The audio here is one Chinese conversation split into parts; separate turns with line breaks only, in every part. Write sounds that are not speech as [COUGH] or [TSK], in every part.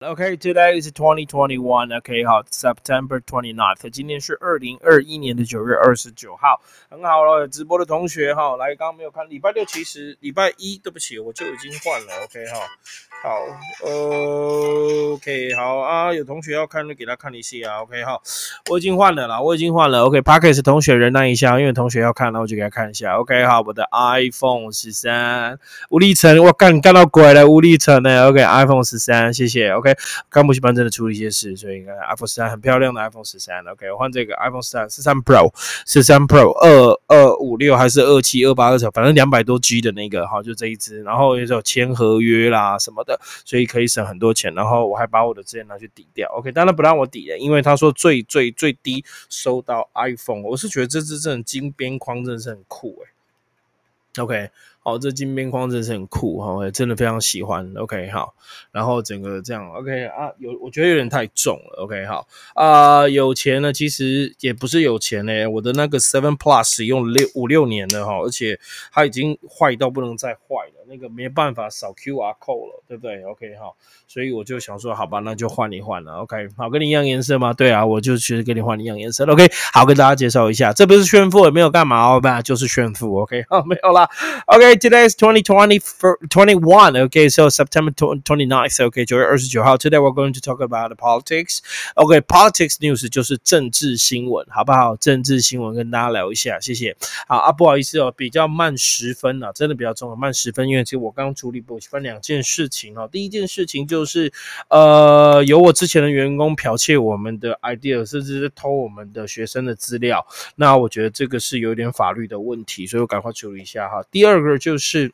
OK，today is 2021. OK，好，September 29th。今天是二零二一年的九月二十九号，很好了。直播的同学哈，来，刚刚没有看，礼拜六其实礼拜一，对不起，我就已经换了。OK，哈，好，OK，好啊。有同学要看就给他看一下啊。OK，好，我已经换了啦，我已经换了。OK，Parkes 同学忍耐一下，因为同学要看，那我就给他看一下。OK，好，我的 iPhone 十三，吴立成，我干干到鬼了，吴立成呢？OK，iPhone 十三，谢谢。OK。刚补习班真的出了一些事，所以 iPhone 十三很漂亮的 iPhone 十三，OK，我换这个 iPhone 十三，十三 Pro，十三 Pro 二二五六还是二七二八二九，反正两百多 G 的那个，好，就这一支，然后也有签合约啦什么的，所以可以省很多钱。然后我还把我的资源拿去抵掉，OK，当然不让我抵了，因为他说最最最低收到 iPhone，我是觉得这支真的金边框真的是很酷诶 OK。哦，这金边框真是很酷哈，真的非常喜欢。OK，好，然后整个这样 OK 啊，有我觉得有点太重了。OK，好啊，有钱呢，其实也不是有钱呢。我的那个 Seven Plus 用六五六年了哈，而且它已经坏到不能再坏了。那个没办法扫 QR code 了，对不对？OK 好，所以我就想说，好吧，那就换一换了。OK 好，跟你一样颜色吗？对啊，我就其实跟你换一样颜色。OK 好，跟大家介绍一下，这不是炫富，也没有干嘛哦，吧，就是炫富。OK 好，没有啦。OK Today is twenty twenty twenty one. OK so September twenty ninth. OK 九月二十九号，today we're going to talk about politics. OK politics news 就是政治新闻，好不好？政治新闻跟大家聊一下，谢谢。好啊，不好意思哦，比较慢十分啊，真的比较重要，慢十分，因为。其实我刚处理不分两件事情哦。第一件事情就是，呃，有我之前的员工剽窃我们的 idea，甚至是偷我们的学生的资料。那我觉得这个是有点法律的问题，所以我赶快处理一下哈。第二个就是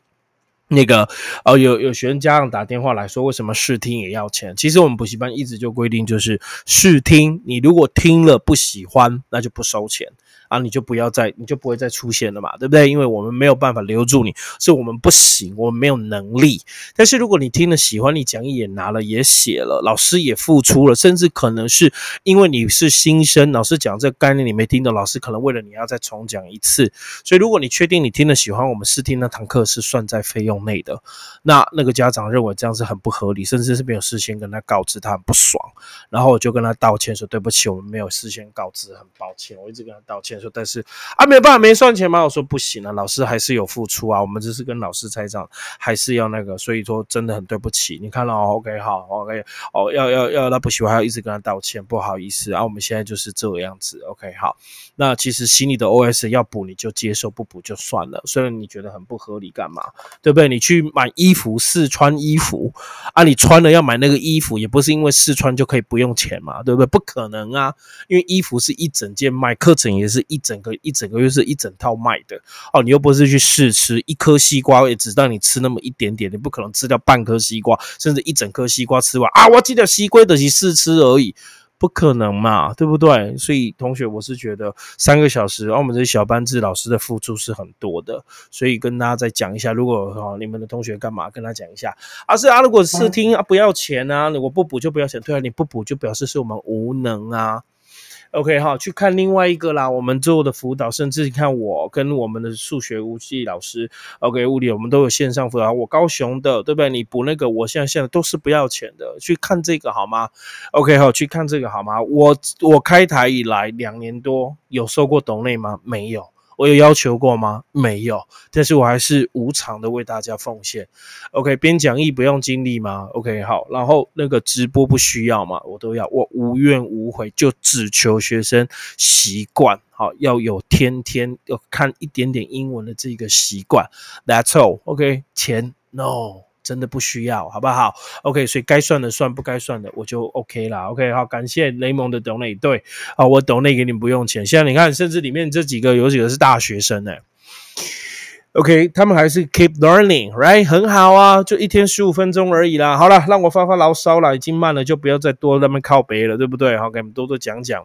那个，呃，有有学生家长打电话来说，为什么试听也要钱？其实我们补习班一直就规定，就是试听，你如果听了不喜欢，那就不收钱。啊，你就不要再，你就不会再出现了嘛，对不对？因为我们没有办法留住你，是我们不行，我们没有能力。但是如果你听了喜欢，你讲义也拿了，也写了，老师也付出了，甚至可能是因为你是新生，老师讲这个概念你没听懂，老师可能为了你要再重讲一次。所以如果你确定你听了喜欢，我们试听那堂课是算在费用内的，那那个家长认为这样是很不合理，甚至是没有事先跟他告知，他很不爽，然后我就跟他道歉说对不起，我们没有事先告知，很抱歉，我一直跟他道歉。说，但是啊，没有办法，没算钱吗？我说不行啊，老师还是有付出啊，我们只是跟老师拆账，还是要那个，所以说真的很对不起。你看了哦，OK，好，OK，哦，要要要，他不喜欢，要一直跟他道歉，不好意思啊，我们现在就是这个样子，OK，好。那其实心里的 OS 要补你就接受，不补就算了。虽然你觉得很不合理，干嘛？对不对？你去买衣服试穿衣服啊，你穿了要买那个衣服，也不是因为试穿就可以不用钱嘛，对不对？不可能啊，因为衣服是一整件卖，课程也是一整个一整个月是一整套卖的哦。你又不是去试吃一颗西瓜，也只让你吃那么一点点，你不可能吃掉半颗西瓜，甚至一整颗西瓜吃完啊！我记得西瓜的是试吃而已。不可能嘛，对不对？所以同学，我是觉得三个小时，而我们这些小班制老师的付出是很多的，所以跟大家再讲一下，如果哈你们的同学干嘛，跟他讲一下，啊是啊，如果试听啊不要钱啊，我不补就不要钱，对啊，你不补就表示是我们无能啊。OK 哈，去看另外一个啦。我们做的辅导，甚至你看我跟我们的数学物理老师，OK 物理我们都有线上辅导。我高雄的，对不对？你补那个，我现在现在都是不要钱的。去看这个好吗？OK 哈，去看这个好吗？我我开台以来两年多，有收过董内吗？没有。我有要求过吗？没有，但是我还是无偿的为大家奉献。OK，编讲义不用精力吗？OK，好，然后那个直播不需要吗？我都要，我无怨无悔，就只求学生习惯，好，要有天天要看一点点英文的这个习惯。That's all。OK，钱 No。真的不需要，好不好？OK，所以该算的算，不该算的我就 OK 啦。OK，好，感谢雷蒙的 donate，对，啊，我 donate 给你们不用钱。现在你看，甚至里面这几个有几个是大学生呢？OK，他们还是 keep learning，right？很好啊，就一天十五分钟而已啦。好了，让我发发牢骚了，已经慢了，就不要再多那么靠背了，对不对？好，给你们多多讲讲。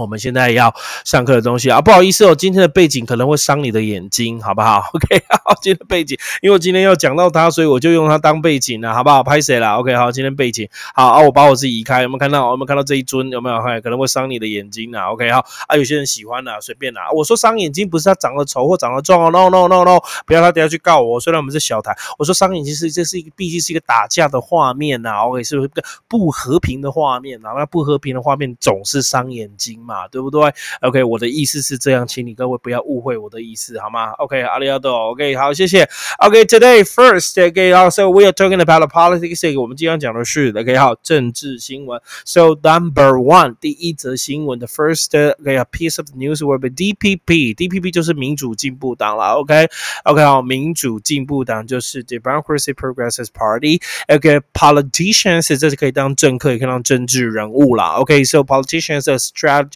我们现在要上课的东西啊，不好意思哦，今天的背景可能会伤你的眼睛，好不好？[LAUGHS] OK，好，今天的背景，因为我今天要讲到它，所以我就用它当背景了，好不好？拍谁了？OK，好，今天背景好啊，我把我自己移开，有没有看到？有没有看到这一尊？有没有？可能会伤你的眼睛啊。OK，好啊，有些人喜欢的，随便啦。我说伤眼睛不是他长得丑或长得壮哦，No No No No，不要他等下去告我。虽然我们是小台，我说伤眼睛是这是一个毕竟是一个打架的画面呐，OK，是不是个不和平的画面啊？那不和平的画面总是伤眼睛，对不对？OK，我的意思是这样，请你各位不要误会我的意思，好吗？OK，阿里阿多，OK，好，谢谢。OK，today first，OK，also we are talking about politics。我们今天讲的是 OK，好，政治新闻。So number one，第一则新闻的 first，OK，a piece of news will be DPP，DPP 就是民主进步党了。OK，OK，好，民主进步党就是 Democracy Progressive Party。OK，politicians 这是可以当政客，也可以当政治人物啦。OK，so politicians are strategy。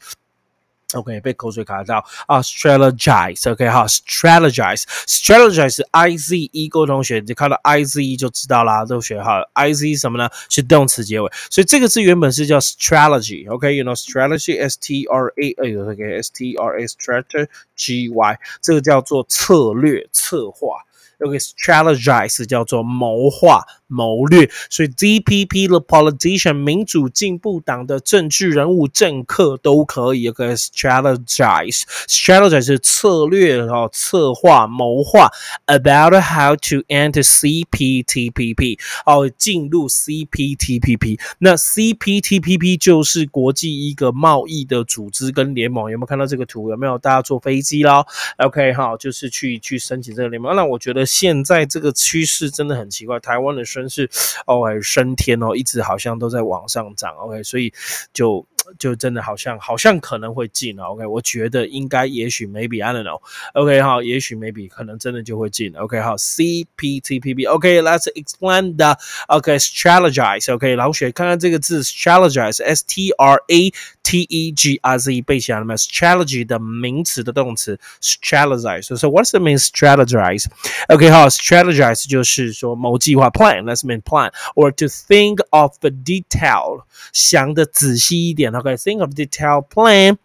OK，被口水卡到啊，strategize，OK 哈，strategize，strategize，I Z E 各位同学，你看到 I Z E 就知道啦，都学好，I Z 什么呢？是动词结尾，所以这个字原本是叫 strategy，OK，you know strategy，S T R A，哎呦，OK，S T R A，strategy Y，这个叫做策略、策划。OK strategize 叫做谋划、谋略，所以 DPP 的 politician 民主进步党的政治人物、政客都可以 OK strategize strategize 是策略哦，策划、谋划 about how to enter CPTPP 哦，进入 CPTPP。那 CPTPP 就是国际一个贸易的组织跟联盟，有没有看到这个图？有没有大家坐飞机啦 OK 哈，就是去去申请这个联盟。那我觉得。现在这个趋势真的很奇怪，台湾的升势哦，升天哦，一直好像都在往上涨，OK，所以就就真的好像好像可能会进了，OK，我觉得应该也许 maybe I don't know，OK 好，也许 maybe 可能真的就会进，OK 好，CPTPP，OK，let's explain the OK strategize，OK，老雪看看这个字 strategize，S T R A T E G I Z 背起来了吗？strategy 的名词的动词 strategize，so what's the mean strategize？OK。OK 好，strategize 就是说某计划 plan ，plan，let's mean plan，or to think of the detail，想的仔细一点。OK，think of detail plan。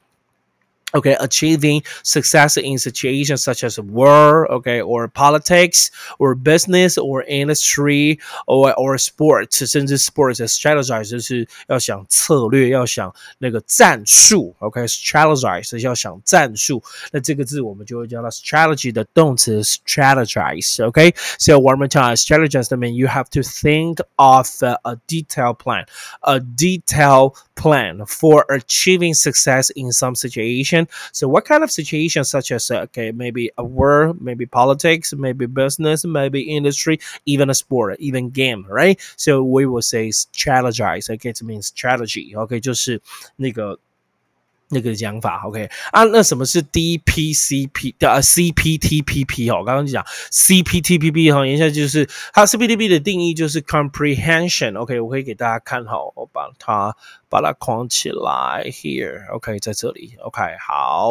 okay, achieving success in situations such as war, okay, or politics, or business, or industry, or or sports，甚至 sports strategize 就是要想策略，要想那个战术，OK，strategize 要想战术，那这个字我们就会叫它 strategy 的动词 strategize，OK，so one more time, strategize mean you have to think of a, a detailed plan, a detailed plan for achieving success in some situation. So, what kind of situation, such as uh, okay, maybe a war, maybe politics, maybe business, maybe industry, even a sport, even game, right? So we will say strategize. Okay, it means strategy. Okay，就是那个。那个讲法，OK 啊？那什么是 DPCP 的 CPTPP 哦？我刚刚讲 CPTPP 哈，言下就是它 CPTPP 的定义就是 comprehension，OK？我可以给大家看好，我把它。 把它框起来，here，OK，在这里，OK，好，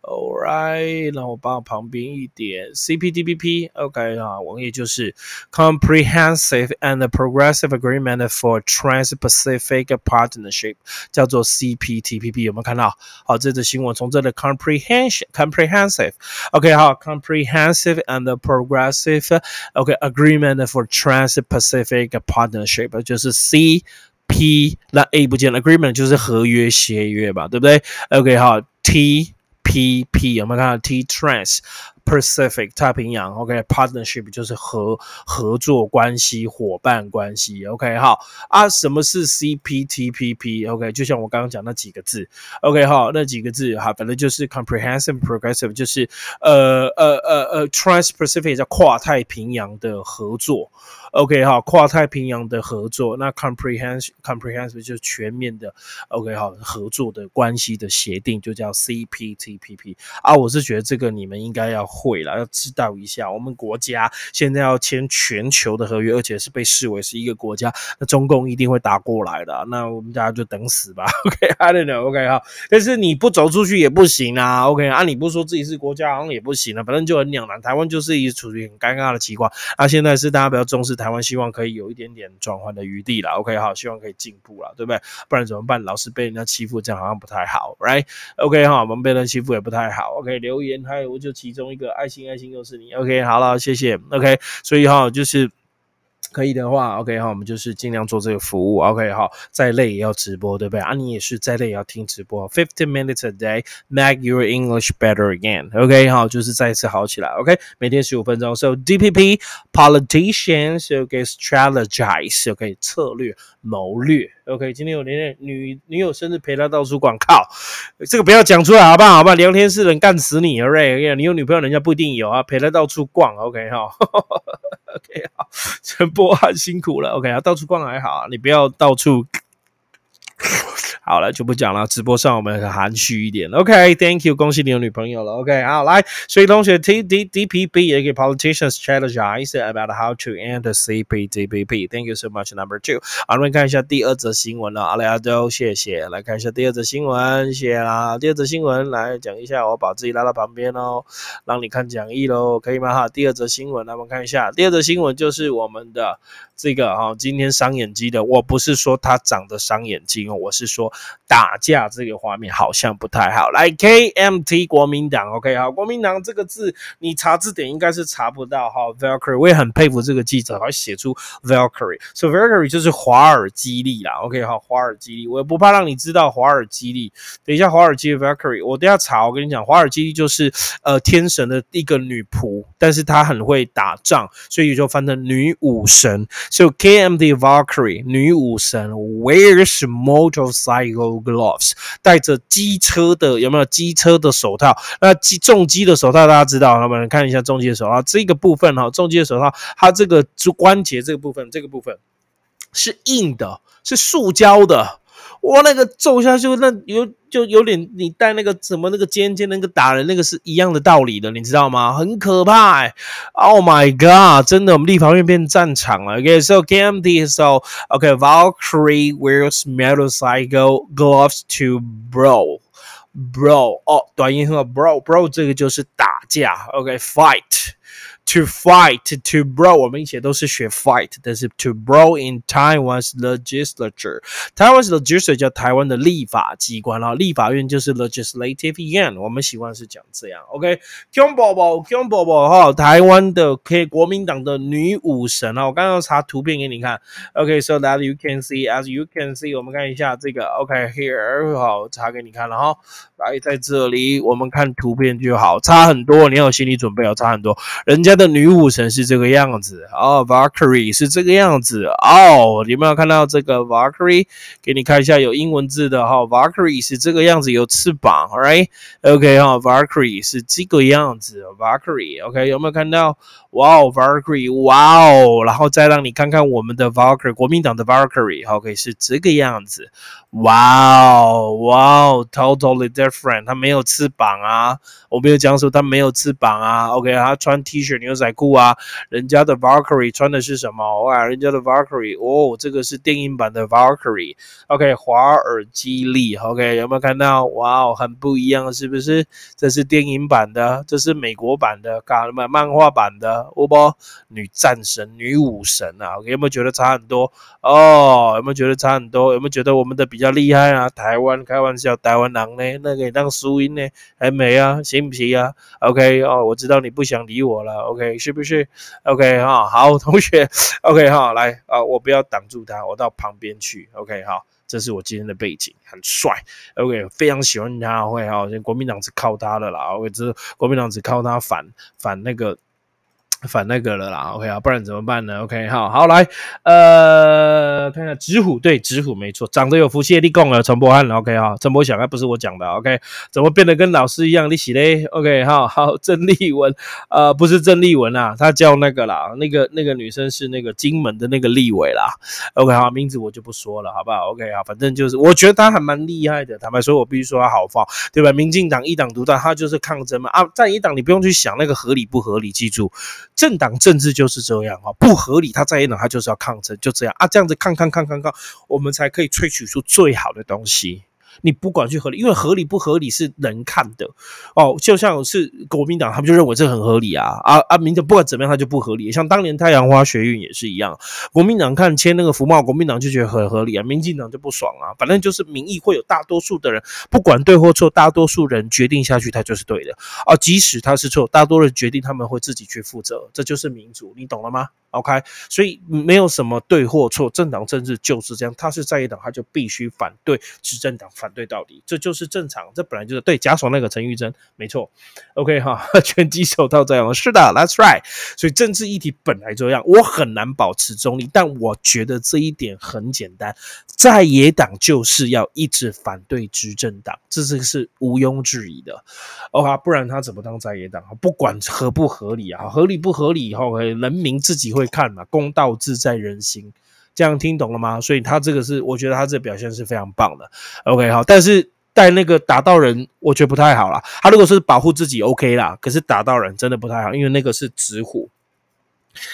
All right，那我帮旁边一点，CPTPP，OK 啊，我也就是 Comprehensive and Progressive Agreement for Trans-Pacific Partnership，叫做 CPTPP，有没有看到？好，这则新闻从这里 Comprehension，Comprehensive，OK，好，Comprehensive and Progressive，OK Agreement for Trans-Pacific Partnership，就是 C。 P 那 A 不见了，agreement 就是合约协约吧，对不对？OK 好，T P P 有没有看到 T Trans Pacific 太平洋，OK，partnership 就是合合作关系、伙伴关系，OK，好啊，什么是 CPTPP？OK，就像我刚刚讲那几个字，OK，好，那几个字哈，反正就是 comprehensive progressive，就是呃呃呃呃，Trans-Pacific 叫跨太平洋的合作，OK，好，跨太平洋的合作，那 comprehensive comprehensive 就是全面的，OK，好，合作的关系的协定就叫 CPTPP 啊，我是觉得这个你们应该要。会了，要知道一下，我们国家现在要签全球的合约，而且是被视为是一个国家，那中共一定会打过来的，那我们大家就等死吧。OK，I [LAUGHS] don't know，OK 哈，但是你不走出去也不行啊。OK，啊，你不说自己是国家好像也不行啊，反正就很两难。台湾就是一处于很尴尬的情况，啊，现在是大家比较重视台湾，希望可以有一点点转换的余地了。OK，好，希望可以进步了，对不对？不然怎么办？老是被人家欺负，这样好像不太好，Right？OK，哈，我们被人欺负也不太好。OK，留言还有就其中一个爱心，爱心又是你。OK，好了，谢谢。OK，所以哈，就是。可以的话，OK 哈，我们就是尽量做这个服务，OK 哈，再累也要直播，对不对？啊，你也是再累也要听直播，Fifteen minutes a day make your English better again，OK 哈，就是再次好起来，OK，每天十五分钟，So DPP politicians，OK，strategize，OK，策略谋略，OK，今天有连女女友生日陪他到处广告，这个不要讲出来好不好？好吧，聊天室能干死你，OK，你有女朋友人家不一定有啊，陪他到处逛，OK 哈。OK，好，[LAUGHS] 陈波很辛苦了。OK 啊，到处逛还好啊，你不要到处。[LAUGHS] 好了，就不讲了。直播上我们很含蓄一点。OK，Thank you，恭喜你有女朋友了。OK，好，来，所以同学 T D D P B 也给 politicians strategize about how to end C P D P P。Thank you so much. Number two，好，我们看一下第二则新闻了。阿雷阿周，谢谢。来看一下第二则新闻，谢谢啦。第二则新闻来讲一下，我把自己拉到旁边哦，让你看讲义喽，可以吗？哈，第二则新闻，来我们看一下。第二则新闻就是我们的这个哈，今天伤眼睛的，我不是说他长得伤眼睛哦，我是说。打架这个画面好像不太好。来，KMT 国民党，OK，好，国民党这个字你查字典应该是查不到哈。Valkyrie，我也很佩服这个记者，还写出 Valkyrie。So Valkyrie 就是华尔基利啦，OK，好，华尔基利，我也不怕让你知道华尔基利。等一下，华尔基 Valkyrie，我等下查，我跟你讲，华尔基利就是呃天神的一个女仆，但是她很会打仗，所以就翻成女武神。So KMT Valkyrie 女武神，Where's more？motorcycle？Gloves 戴着机车的有没有机车的手套？那机重机的手套大家知道，我们看一下重机的手套这个部分哈，重机的手套它这个关节这个部分这个部分是硬的，是塑胶的。哇，那个揍下去，那有就有点你带那个什么那个尖尖那个打人那个是一样的道理的，你知道吗？很可怕。Oh my god，真的，我们立法院变战场了。Okay，so game this so，okay，Valkyrie wears metal cycle gloves to bro，bro，哦，短音和 bro，bro 这个就是打架。，OK，fight，。To fight, to bro，我们以前都是学 fight，但是 to bro in Taiwan's legislature，台湾 legislature 叫台湾的立法机关啦，立法院就是 legislative yuan，我们习惯是讲这样。OK，Kyung 宝宝，Kyung 宝宝哈，台湾的可以国民党的女武神啊，我刚刚查图片给你看。OK，so that you can see，as you can see，我们看一下这个。OK，here 好，查给你看了哈。 来，在这里我们看图片就好，差很多，你要有心理准备哦，差很多，人家。的女武神是这个样子哦，Valkyrie 是这个样子哦，有没有看到这个 Valkyrie？给你看一下有英文字的哈，Valkyrie 是这个样子，有翅膀，right？OK 哈，Valkyrie 是这个样子，Valkyrie，OK 有没有看到？哇哦，Valkyrie，哇哦，然后再让你看看我们的 Valkyrie，国民党的 Valkyrie，OK 是这个样子，哇哦，哇哦，totally different，他没有翅膀啊，我没有讲说他没有翅膀啊，OK，他穿 T 恤。牛仔裤啊，人家的 Valkyrie 穿的是什么？哇，人家的 Valkyrie 哦，这个是电影版的 Valkyrie。OK，华尔基利，OK，有没有看到？哇哦，很不一样，是不是？这是电影版的，这是美国版的，搞什么漫画版的？哦不，女战神、女武神啊，OK，有没有觉得差很多？哦，有没有觉得差很多？有没有觉得我们的比较厉害啊？台湾开玩笑，台湾狼呢？那个当输赢呢？还没啊？行不行啊？OK，哦，我知道你不想理我了。OK，是不是？OK 哈，好，[LAUGHS] 同学，OK 哈，来啊，我不要挡住他，我到旁边去。OK 哈，这是我今天的背景，很帅。OK，非常喜欢他，会哈，国民党是靠他的啦。OK，这国民党只靠他反反那个 [TSK] 反那个了啦，OK 啊，不然怎么办呢？OK，好好来，呃，看一下直虎，对，直虎没错，长得有福气的立功了，陈柏翰，OK 哈，陈柏祥还不是我讲的，OK，怎么变得跟老师一样？你洗嘞？OK，好好，郑丽文，呃，不是郑丽文啊，她叫那个啦，那个那个女生是那个金门的那个立委啦，OK，好，名字我就不说了，好不好？OK 啊，反正就是我觉得她还蛮厉害的，坦白说，我必须说她好放，对吧？民进党一党独大，她就是抗争嘛，啊，在一党你不用去想那个合理不合理，记住。政党政治就是这样啊，不合理，他在野党他就是要抗争，就这样啊，这样子抗抗抗抗抗，我们才可以萃取出最好的东西。你不管去合理，因为合理不合理是人看的哦。就像是国民党，他们就认为这很合理啊啊啊！民党不管怎么样，他就不合理。像当年太阳花学运也是一样，国民党看签那个服贸，国民党就觉得很合理啊，民进党就不爽啊。反正就是民意会有大多数的人，不管对或错，大多数人决定下去，他就是对的啊。即使他是错，大多数人决定他们会自己去负责，这就是民主，你懂了吗？OK，所以没有什么对或错，政党政治就是这样。他是在野党，他就必须反对执政党，反反对到底，这就是正常。这本来就是对假手那个陈玉珍，没错。OK 哈，[LAUGHS] 拳击手套这样，是的，That's right。所以政治议题本来这样，我很难保持中立，但我觉得这一点很简单，在野党就是要一直反对执政党，这是是毋庸置疑的。OK，不然他怎么当在野党？不管合不合理啊，合理不合理以后，人民自己会。看嘛，公道自在人心，这样听懂了吗？所以他这个是，我觉得他这表现是非常棒的。OK，好，但是带那个打到人，我觉得不太好了。他如果是保护自己，OK 啦，可是打到人真的不太好，因为那个是直虎。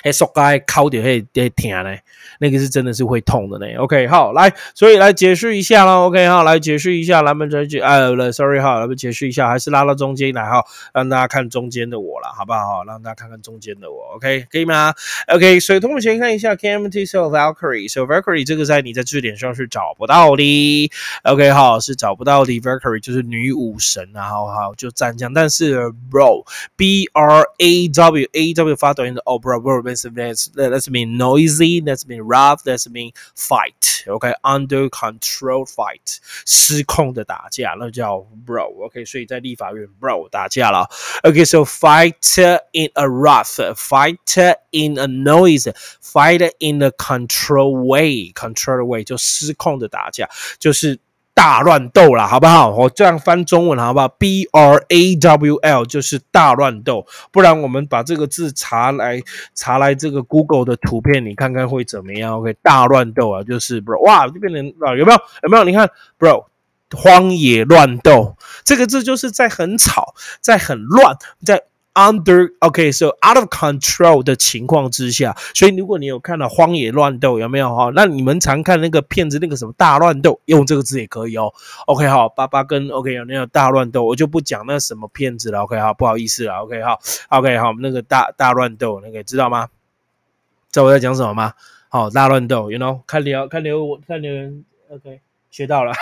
哎，手该敲点会会疼嘞，那个是真的是会痛的呢。OK，好，来，所以来解释一下喽。OK，好，来解释一下，来，们再去，哎，sorry 哈，来，们解释一下，还是拉到中间来哈，让大家看中间的我了，好不好？让大家看看中间的我，OK，可以吗？OK，所以同学先看一下 KMT So Valkyrie，So Valkyrie 这个在你在字典上是找不到的。OK，好，是找不到的。Valkyrie 就是女武神啊，好好就战将，但是 Bro，B R A W A W 发短音的哦，Bro。That's that's mean noisy. That's mean rough. That's mean fight. OK, under control fight，失控的打架，那叫 bro. OK，所以在立法院 bro 打架了。OK, so fight in a rough, fight in a noise, fight in a control way. Control way 就失控的打架，就是。 大乱斗啦，好不好？我这样翻中文好不好？B R A W L 就是大乱斗，不然我们把这个字查来查来这个 Google 的图片，你看看会怎么样？OK，大乱斗啊，就是 bro，哇，这边人啊，有没有？有没有？你看，bro，荒野乱斗这个字就是在很吵，在很乱，在。Under OK, so out of control 的情况之下，所以如果你有看到《荒野乱斗》，有没有哈？那你们常看那个片子，那个什么大乱斗，用这个字也可以哦。OK 好，爸爸跟 OK 有那个大乱斗，我就不讲那什么片子了。OK 好，不好意思了。OK 好，OK 好，那个大大乱斗，那个知道吗？知道我在讲什么吗？好，大乱斗，You know，看留看留看留言，OK。学到了，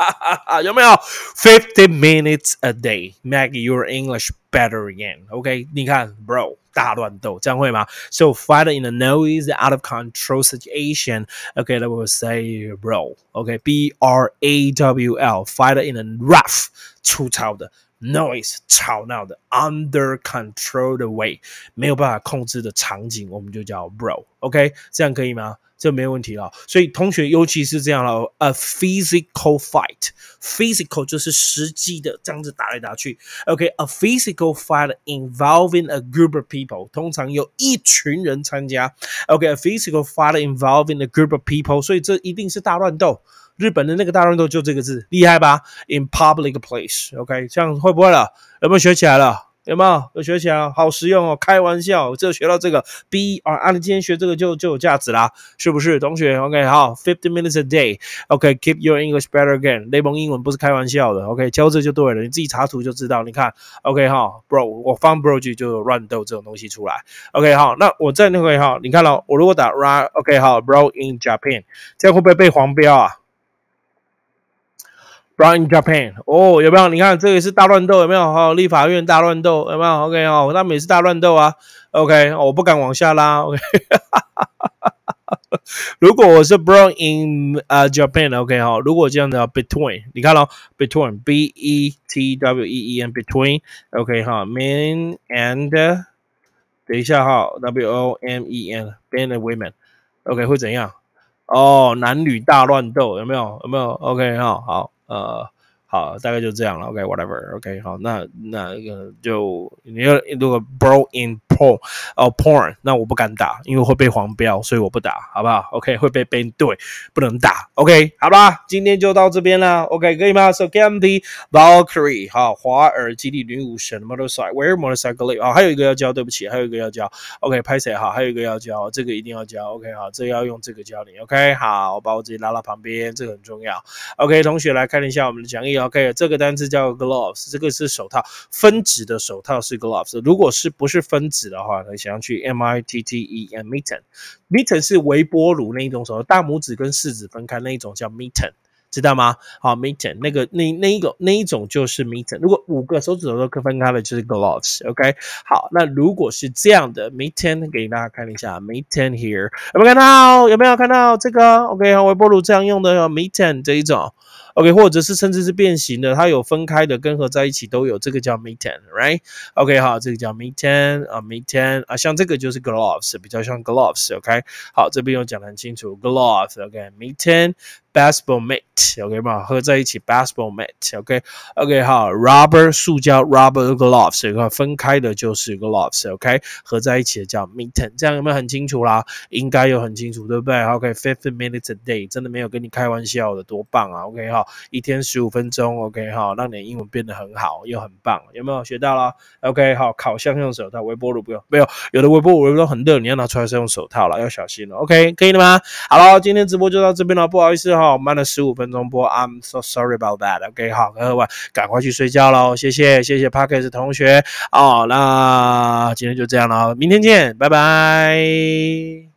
[LAUGHS] 有没有？Fifty minutes a day make your English better again. OK，你看，bro，大乱斗，这样会吗？So fight in a noise, out of control situation. OK, that will say bro. OK, B R A W L, fight in a rough，粗糙的 noise，吵闹的 under control 的 way，没有办法控制的场景，我们就叫 bro。OK，这样可以吗？ 这没问题了，所以同学尤其是这样了，a physical fight，physical 就是实际的这样子打来打去，OK，a physical fight involving a group of people，通常有一群人参加，OK，a physical fight involving a group of people，所以这一定是大乱斗，日本的那个大乱斗就这个字，厉害吧？In public place，OK，这样会不会了？有没有学起来了？有没有？有学起来，好实用哦！开玩笑，我这学到这个 B 啊，啊，你今天学这个就就有价值啦，是不是？同学，OK，好，fifty minutes a day，OK，keep your English better again。雷蒙英文不是开玩笑的，OK，教这就对了，你自己查图就知道。你看，OK，哈，Bro，我放 Bro 句就有乱斗这种东西出来，OK，好，那我在那个哈，你看了，我如果打 Run，OK，好，Bro in Japan，这样会不会被黄标啊？Run in Japan，哦，有没有？你看这个是大乱斗，有没有？哈，立法院大乱斗，有没有？OK，哦，他每次大乱斗啊，OK，我不敢往下拉，OK，如果我是 Born in 呃 Japan，OK，哈，如果这样的 Between，你看咯 Between，B E T W E E N，Between，OK，哈，Man and 等一下哈，W O M E N，men and women，OK 会怎样？哦，男女大乱斗有没有？有没有？OK 哈，好，呃。好，大概就这样了。OK，whatever。OK，好，那那个就你要如果 bro in porn 哦 porn，那我不敢打，因为会被黄标，所以我不打，好不好？OK，会被 ban 队，不能打。OK，好吧，今天就到这边了。OK，可以吗？So Gamdy Valkyrie，好，华尔基地女武神 motorcycle，where motorcycle？啊，还有一个要教，对不起，还有一个要教。OK，拍谁？好，还有一个要教，这个一定要教。OK，好，这要用这个教你。OK，好，我把我自己拉到旁边，这个很重要。OK，同学来看一下我们的讲义。OK，这个单词叫 gloves，这个是手套，分指的手套是 gloves。如果是不是分指的话，你想要去 M I T T E N mitten，mitten 是微波炉那一种手，大拇指跟食指分开那一种叫 mitten，知道吗？好，mitten 那个那那一个那一种就是 mitten。如果五个手指头都可分开的，就是 gloves。OK，好，那如果是这样的 mitten，给大家看一下 mitten here，有没有看到？有没有看到这个？OK，微波炉这样用的 mitten 这一种。OK，或者是甚至是变形的，它有分开的跟合在一起都有，这个叫 mitten，right？OK，好，这个叫 mitten 啊，mitten 啊，像这个就是 gloves，比较像 gloves，OK，好，这边有讲得很清楚，gloves，OK，mitten，baseball mat，OK 嘛？合在一起，baseball mat，OK，OK 好，rubber 塑胶，rubber gloves，个分开的就是 gloves，OK，合在一起的叫 mitten，这样有没有很清楚啦？应该有很清楚，对不对？OK，fifteen minutes a day，真的没有跟你开玩笑的，多棒啊！OK 哈，一天十五分钟，OK 哈，让你英文变得很好，又很棒，有没有学到了？OK 好，烤箱用手套，微波炉不用，没有，有的微波炉都很热，你要拿出来是用手套了，要小心了。OK，可以了吗？好了，今天直播就到这边了，不好意思。好，慢了十五分钟播，I'm so sorry about that. OK，好，各位赶快去睡觉喽，谢谢，谢谢 Parkes 同学哦，那今天就这样了，明天见，拜拜。